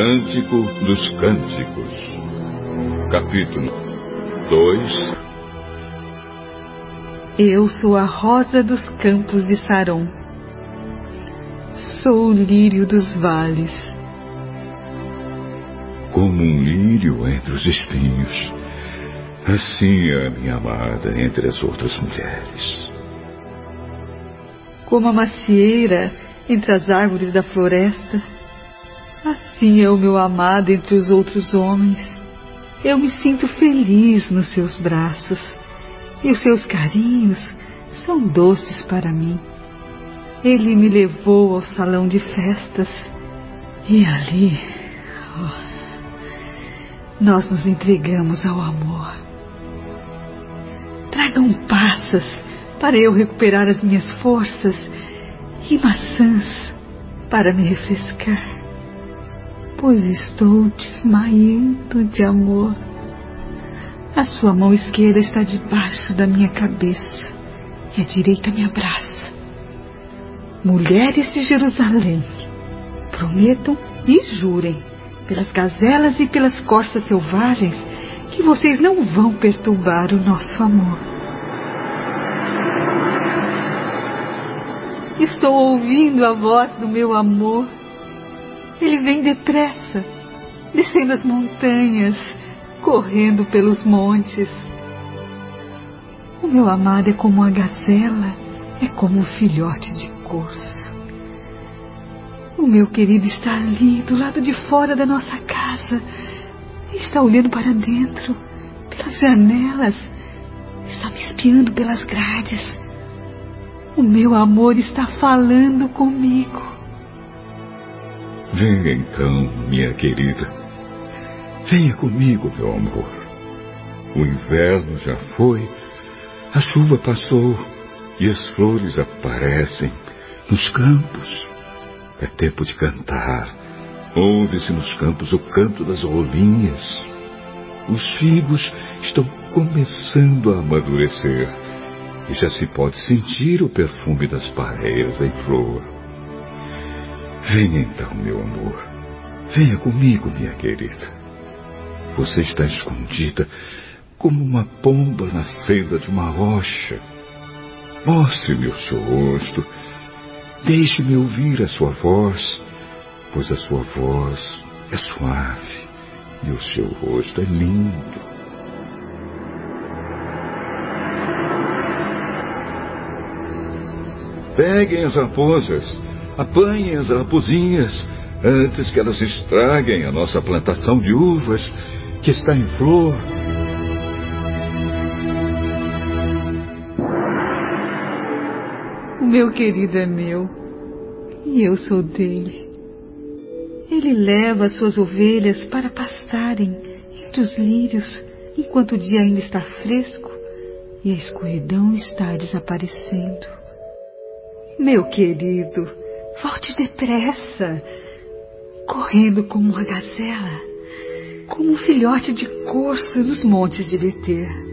Cântico dos Cânticos, capítulo 2 Eu sou a rosa dos campos de Saron. Sou o lírio dos vales. Como um lírio entre os espinhos, assim é a minha amada entre as outras mulheres. Como a macieira entre as árvores da floresta, assim é o meu amado entre os outros homens. Eu me sinto feliz nos seus braços, e os seus carinhos são doces para mim. Ele me levou ao salão de festas, e ali oh, nós nos entregamos ao amor. Tragam passas para eu recuperar as minhas forças e maçãs para me refrescar, pois estou desmaiando de amor. A sua mão esquerda está debaixo da minha cabeça e a direita me abraça. Mulheres de Jerusalém, prometam e jurem pelas gazelas e pelas corças selvagens que vocês não vão perturbar o nosso amor. Estou ouvindo a voz do meu amor. Ele vem depressa, descendo as montanhas, correndo pelos montes. O meu amado é como a gazela, é como um filhote de corso. O meu querido está ali, do lado de fora da nossa casa. Está olhando para dentro, pelas janelas. Está me espiando pelas grades. O meu amor está falando comigo. Venha então, minha querida. Venha comigo, meu amor. O inverno já foi, a chuva passou e as flores aparecem nos campos. É tempo de cantar. Ouve-se nos campos o canto das rolinhas. Os figos estão começando a amadurecer e já se pode sentir o perfume das pareias em flor. Venha então, meu amor. Venha comigo, minha querida. Você está escondida como uma pomba na fenda de uma rocha. Mostre-me o seu rosto. Deixe-me ouvir a sua voz, pois a sua voz é suave e o seu rosto é lindo. Peguem as raposas, apanhem as raposinhas, antes que elas estraguem a nossa plantação de uvas, que está em flor. O meu querido é meu, e eu sou dele. Ele leva as suas ovelhas para pastarem entre os lírios, enquanto o dia ainda está fresco e a escuridão está desaparecendo. Meu querido, volte depressa, correndo como uma gazela, como um filhote de corça nos montes de Beter.